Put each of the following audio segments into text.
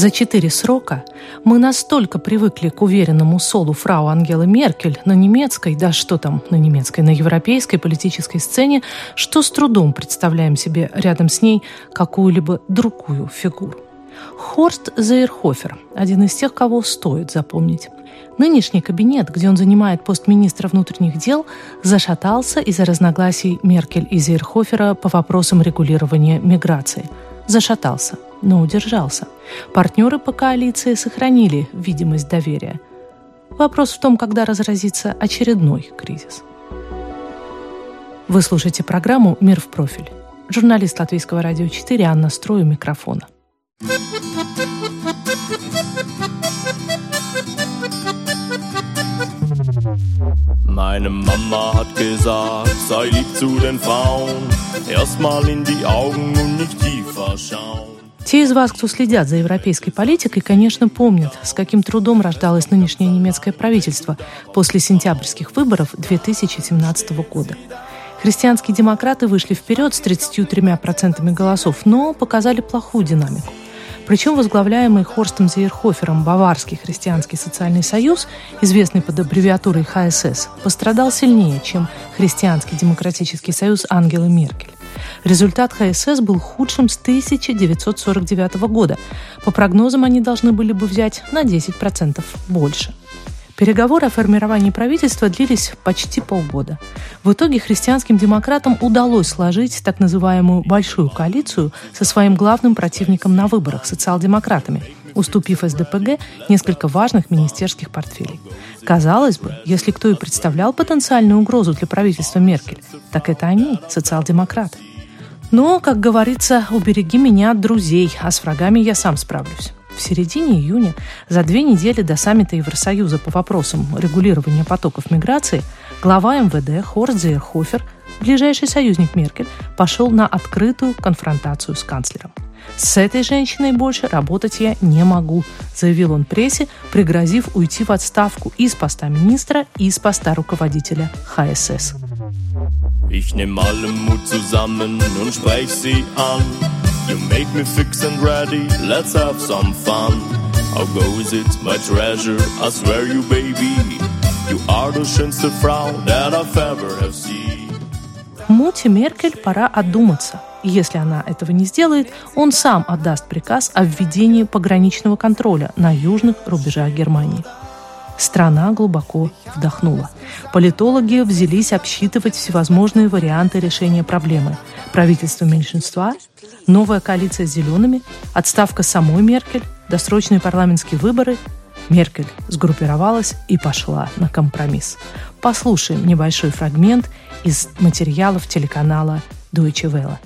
За четыре срока мы настолько привыкли к уверенному солу фрау Ангелы Меркель на немецкой, да что там на немецкой, на европейской политической сцене, что с трудом представляем себе рядом с ней какую-либо другую фигуру. Хорст Зейрхофер – один из тех, кого стоит запомнить. Нынешний кабинет, где он занимает пост министра внутренних дел, зашатался из-за разногласий Меркель и Зейрхофера по вопросам регулирования миграции. Зашатался – но удержался. Партнеры по коалиции сохранили видимость доверия. Вопрос в том, когда разразится очередной кризис. Вы слушаете программу «Мир в профиль». Журналист Латвийского радио 4 Анна Строю микрофона. Meine Mama hat gesagt, sei lieb zu den Frauen, erstmal in die Augen und nicht tiefer schauen. Те из вас, кто следят за европейской политикой, конечно, помнят, с каким трудом рождалось нынешнее немецкое правительство после сентябрьских выборов 2017 года. Христианские демократы вышли вперед с 33% голосов, но показали плохую динамику. Причем возглавляемый Хорстом Зейерхофером Баварский христианский социальный союз, известный под аббревиатурой ХСС, пострадал сильнее, чем Христианский демократический союз Ангелы Меркель. Результат ХСС был худшим с 1949 года. По прогнозам они должны были бы взять на 10% больше. Переговоры о формировании правительства длились почти полгода. В итоге христианским демократам удалось сложить так называемую «большую коалицию» со своим главным противником на выборах – социал-демократами, уступив СДПГ несколько важных министерских портфелей. Казалось бы, если кто и представлял потенциальную угрозу для правительства Меркель, так это они, социал-демократы. Но, как говорится, убереги меня от друзей, а с врагами я сам справлюсь. В середине июня, за две недели до саммита Евросоюза по вопросам регулирования потоков миграции, глава МВД Хорст Зейерхофер, ближайший союзник Меркель, пошел на открытую конфронтацию с канцлером. «С этой женщиной больше работать я не могу», заявил он прессе, пригрозив уйти в отставку и с поста министра, и с поста руководителя ХСС. Ich nehm alle Mut zusammen und sprech sie an. You make me fix and ready, let's have some fun. How goes it, my treasure? I swear you, baby, you are the schönste Frau that I've ever have seen. Мути Меркель пора одуматься. Если она этого не сделает, он сам отдаст приказ о введении пограничного контроля на южных рубежах Германии. Страна глубоко вдохнула. Политологи взялись обсчитывать всевозможные варианты решения проблемы. Правительство меньшинства, новая коалиция с зелеными, отставка самой Меркель, досрочные парламентские выборы. Меркель сгруппировалась и пошла на компромисс. Послушаем небольшой фрагмент из материалов телеканала Deutsche Welle.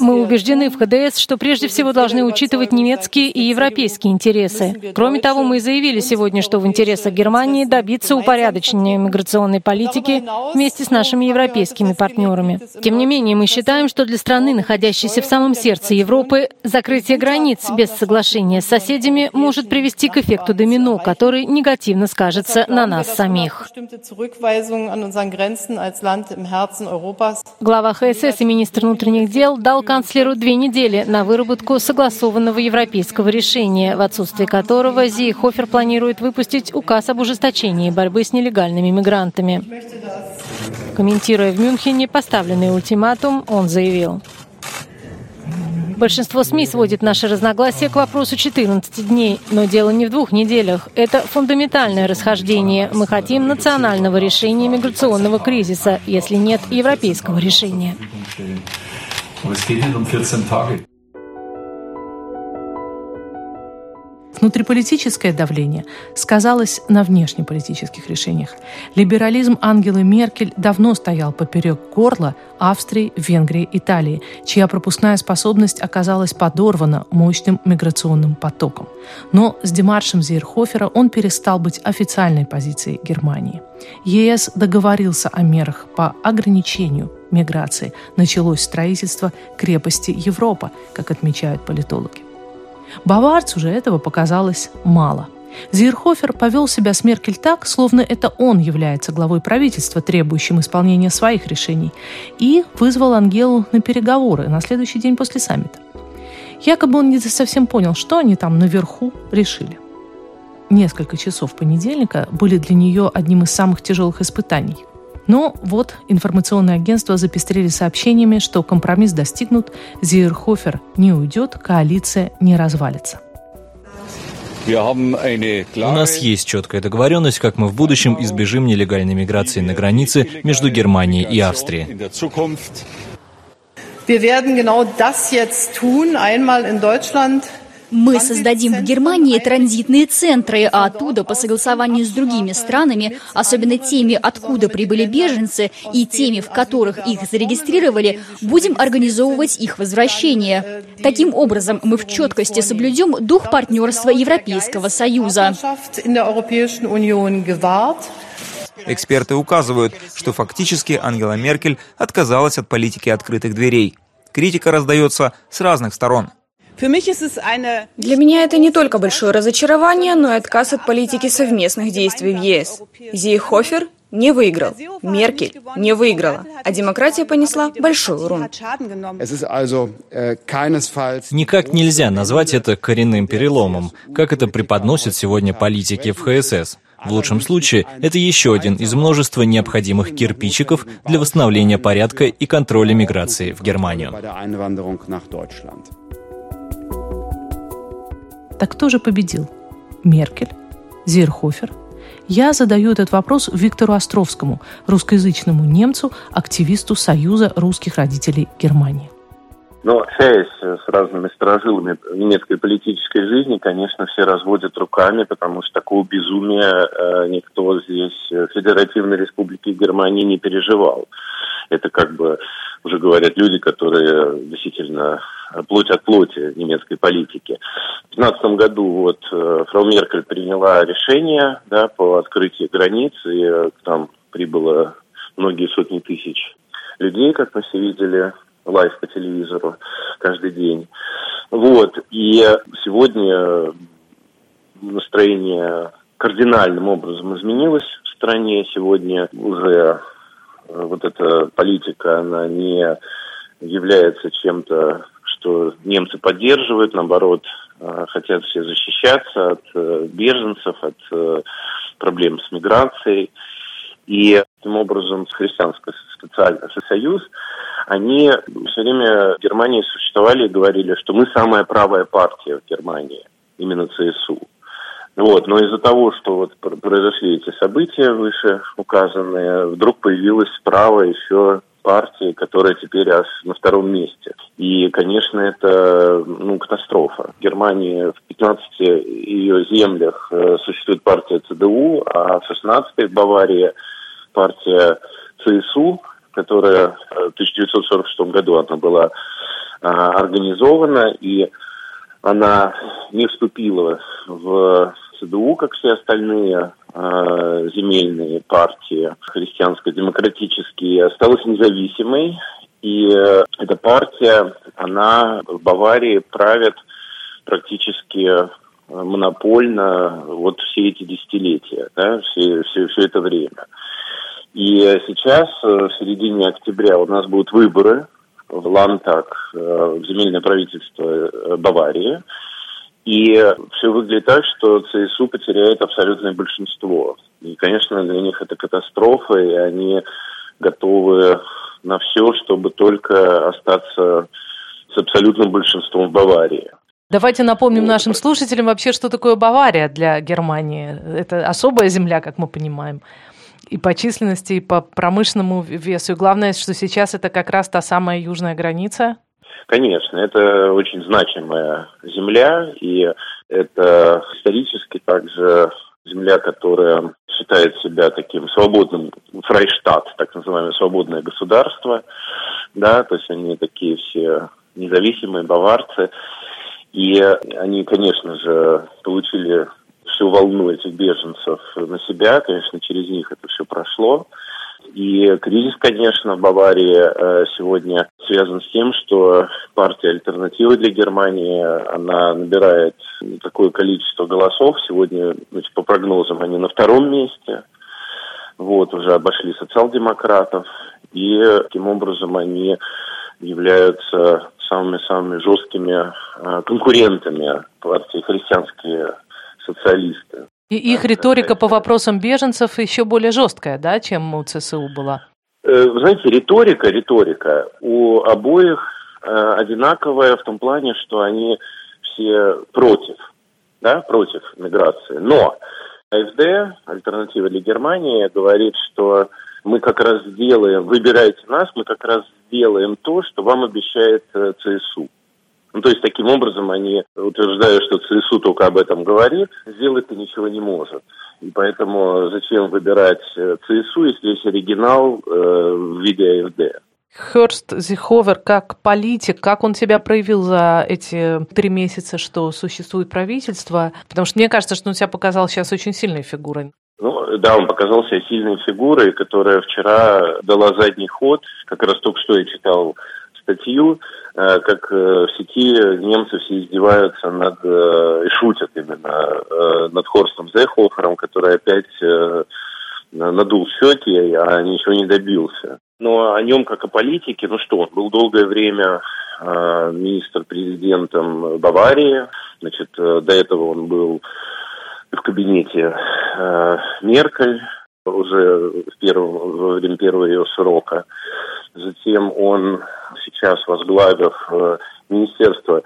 Мы убеждены в ХДС, что прежде всего должны учитывать немецкие и европейские интересы. Кроме того, мы заявили сегодня, что в интересах Германии добиться упорядочения миграционной политики вместе с нашими европейскими партнерами. Тем не менее, мы считаем, что для страны, находящейся в самом сердце Европы, закрытие границ без соглашения с соседями может привести к эффекту домино, который негативно скажется на нас самих. Глава ХСС и министр внутренних внутренних дел дал канцлеру две недели на выработку согласованного европейского решения, в отсутствие которого Зи Хофер планирует выпустить указ об ужесточении борьбы с нелегальными мигрантами. Комментируя в Мюнхене поставленный ультиматум, он заявил, Большинство СМИ сводит наши разногласия к вопросу 14 дней, но дело не в двух неделях. Это фундаментальное расхождение. Мы хотим национального решения миграционного кризиса, если нет европейского решения. Внутриполитическое давление сказалось на внешнеполитических решениях. Либерализм Ангелы Меркель давно стоял поперек горла Австрии, Венгрии, Италии, чья пропускная способность оказалась подорвана мощным миграционным потоком. Но с демаршем Зейрхофера он перестал быть официальной позицией Германии. ЕС договорился о мерах по ограничению миграции. Началось строительство крепости Европа, как отмечают политологи. Баварцу же этого показалось мало. Зирхофер повел себя с Меркель так, словно это он является главой правительства, требующим исполнения своих решений, и вызвал Ангелу на переговоры на следующий день после саммита. Якобы он не совсем понял, что они там наверху решили. Несколько часов понедельника были для нее одним из самых тяжелых испытаний – но вот информационные агентства запестрели сообщениями, что компромисс достигнут, Зиерхофер не уйдет, коалиция не развалится. У нас есть четкая договоренность, как мы в будущем избежим нелегальной миграции на границе между Германией и Австрией. Wir werden genau das jetzt tun, einmal in Deutschland мы создадим в Германии транзитные центры, а оттуда по согласованию с другими странами, особенно теми, откуда прибыли беженцы, и теми, в которых их зарегистрировали, будем организовывать их возвращение. Таким образом, мы в четкости соблюдем дух партнерства Европейского Союза. Эксперты указывают, что фактически Ангела Меркель отказалась от политики открытых дверей. Критика раздается с разных сторон. Для меня это не только большое разочарование, но и отказ от политики совместных действий в ЕС. Зейхофер не выиграл, Меркель не выиграла, а демократия понесла большой урон. Никак нельзя назвать это коренным переломом, как это преподносят сегодня политики в ХСС. В лучшем случае, это еще один из множества необходимых кирпичиков для восстановления порядка и контроля миграции в Германию. Так кто же победил? Меркель? Зирхофер? Я задаю этот вопрос Виктору Островскому, русскоязычному немцу, активисту Союза русских родителей Германии. Но общаясь с разными сторожилами немецкой политической жизни, конечно, все разводят руками, потому что такого безумия э, никто здесь в Федеративной Республике Германии не переживал. Это как бы уже говорят люди, которые действительно плоть от плоти немецкой политики. В 2015 году вот э, фрау Меркель приняла решение да, по открытию границ, и э, там прибыло многие сотни тысяч людей, как мы все видели, live по телевизору каждый день. Вот. И сегодня настроение кардинальным образом изменилось в стране. Сегодня уже вот эта политика, она не является чем-то что немцы поддерживают, наоборот, э, хотят все защищаться от э, беженцев, от э, проблем с миграцией. И таким образом Христианский социальный союз, они все время в Германии существовали и говорили, что мы самая правая партия в Германии, именно ЦСУ. Вот, но из-за того, что вот произошли эти события выше указанные, вдруг появилась справа еще партии, которая теперь аж на втором месте. И, конечно, это ну, катастрофа. В Германии в 15 ее землях э, существует партия ЦДУ, а в 16 в Баварии партия ЦСУ, которая в 1946 году она была а, организована, и она не вступила в ЦДУ, как все остальные э, земельные партии христианско-демократические, осталась независимой. И э, эта партия, она в Баварии правит практически э, монопольно вот все эти десятилетия, да, все, все, все это время. И сейчас, э, в середине октября, у нас будут выборы в Лантак, в земельное правительство Баварии. И все выглядит так, что ЦСУ потеряет абсолютное большинство. И, конечно, для них это катастрофа, и они готовы на все, чтобы только остаться с абсолютным большинством в Баварии. Давайте напомним нашим слушателям вообще, что такое Бавария для Германии. Это особая земля, как мы понимаем, и по численности, и по промышленному весу. И главное, что сейчас это как раз та самая южная граница. Конечно, это очень значимая земля, и это исторически также земля, которая считает себя таким свободным фрайштат, так называемое свободное государство, да, то есть они такие все независимые баварцы, и они, конечно же, получили всю волну этих беженцев на себя, конечно, через них это все прошло. И кризис, конечно, в Баварии э, сегодня связан с тем, что партия альтернативы для Германии, она набирает такое количество голосов. Сегодня, значит, по прогнозам, они на втором месте. Вот, уже обошли социал-демократов. И таким образом они являются самыми-самыми жесткими э, конкурентами партии христианские социалисты. И их риторика по вопросам беженцев еще более жесткая, да, чем у ЦСУ была? Э, вы знаете, риторика, риторика у обоих э, одинаковая в том плане, что они все против, да, против миграции. Но АФД, альтернатива для Германии, говорит, что мы как раз сделаем, выбирайте нас, мы как раз сделаем то, что вам обещает э, ЦСУ. Ну, то есть, таким образом, они утверждают, что ЦСУ только об этом говорит, сделать-то ничего не может. И поэтому зачем выбирать э, ЦСУ, если есть оригинал э, в виде АФД? Херст Зиховер как политик, как он себя проявил за эти три месяца, что существует правительство? Потому что мне кажется, что он себя показал сейчас очень сильной фигурой. Ну, да, он показал себя сильной фигурой, которая вчера дала задний ход. Как раз только что я читал статью, э, как э, в сети немцы все издеваются над, э, и шутят именно, над Хорстом Зехофером, который опять надул щеки, а ничего не добился. Но о нем, как о политике, ну что, он был долгое время министр-президентом Баварии, значит, до этого он был в кабинете Меркель, уже в первом, во время первого ее срока. Затем он сейчас, возглавив э, Министерство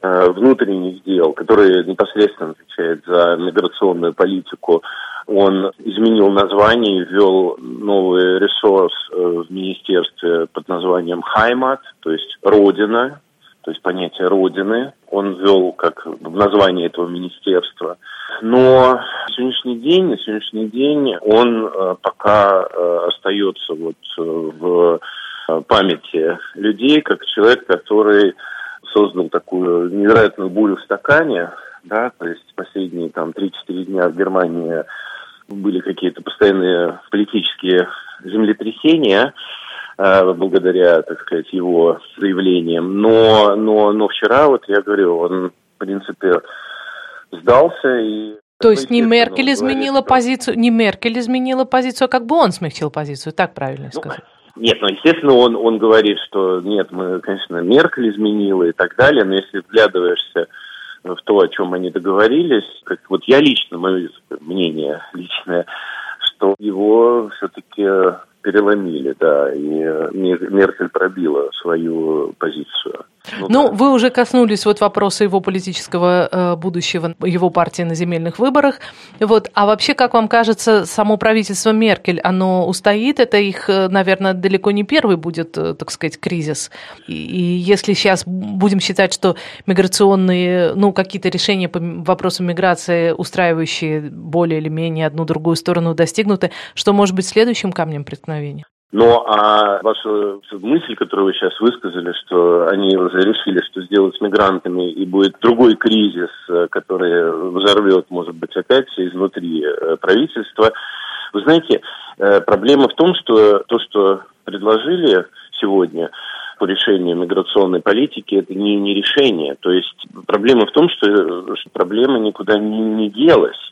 э, внутренних дел, которое непосредственно отвечает за миграционную политику, он изменил название и ввел новый ресурс э, в министерстве под названием «Хаймат», то есть «Родина», то есть понятие Родины, он ввел как название этого министерства. Но на сегодняшний день, на сегодняшний день он пока остается вот в памяти людей как человек, который создал такую невероятную бурю в стакане, да, то есть последние там 3-4 дня в Германии были какие-то постоянные политические землетрясения, Э, благодаря, так сказать, его заявлениям. Но, но, но вчера, вот я говорю, он, в принципе, сдался и то есть не Меркель изменила говорит, позицию, не Меркель изменила позицию, а как бы он смягчил позицию, так правильно ну, сказать? Нет, ну, естественно, он, он говорит, что нет, мы, конечно, Меркель изменила и так далее, но если вглядываешься в то, о чем они договорились, как вот я лично, мое мнение личное, что его все-таки переломили, да, и Меркель пробила свою позицию. Ну, ну да. вы уже коснулись вот вопроса его политического э, будущего, его партии на земельных выборах. Вот, а вообще, как вам кажется, само правительство Меркель, оно устоит? Это их, э, наверное, далеко не первый будет, э, так сказать, кризис. И, и если сейчас будем считать, что миграционные, ну, какие-то решения по вопросам миграции, устраивающие более или менее одну другую сторону, достигнуты, что может быть следующим камнем преткновения? Ну, а ваша мысль, которую вы сейчас высказали, что они уже решили, что сделать с мигрантами, и будет другой кризис, э, который взорвет, может быть, опять изнутри э, правительства. Вы знаете, э, проблема в том, что то, что предложили сегодня по решению миграционной политики, это не, не решение. То есть проблема в том, что, что проблема никуда не, не делась.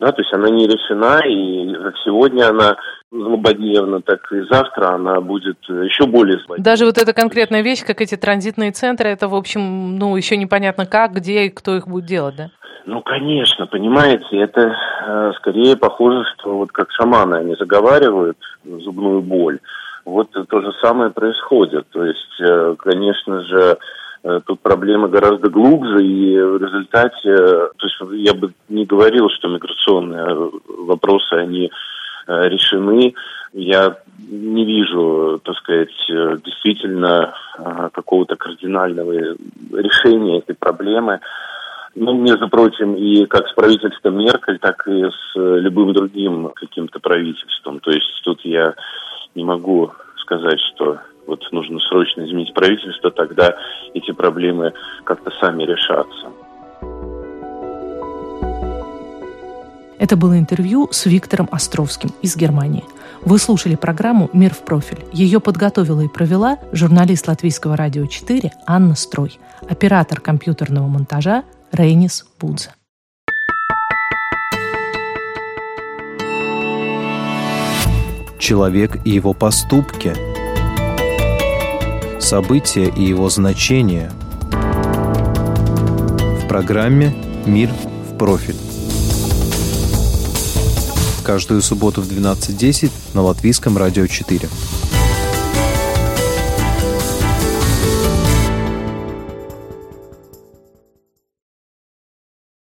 Да, то есть она не решена, и сегодня она злободневна, так и завтра она будет еще более злободневна. Даже вот эта конкретная вещь, как эти транзитные центры, это, в общем, ну, еще непонятно как, где и кто их будет делать, да? Ну, конечно, понимаете, это э, скорее похоже, что вот как шаманы они заговаривают зубную боль. Вот то же самое происходит. То есть, э, конечно же, тут проблемы гораздо глубже, и в результате, то есть я бы не говорил, что миграционные вопросы, они решены. Я не вижу, так сказать, действительно какого-то кардинального решения этой проблемы. Ну, между прочим, и как с правительством Меркель, так и с любым другим каким-то правительством. То есть тут я не могу сказать, что вот нужно срочно изменить правительство, тогда эти проблемы как-то сами решатся. Это было интервью с Виктором Островским из Германии. Вы слушали программу «Мир в профиль». Ее подготовила и провела журналист Латвийского радио 4 Анна Строй, оператор компьютерного монтажа Рейнис Будзе. Человек и его поступки. События и его значения. В программе «Мир в профиль». Каждую субботу в 12.10 на Латвийском радио 4.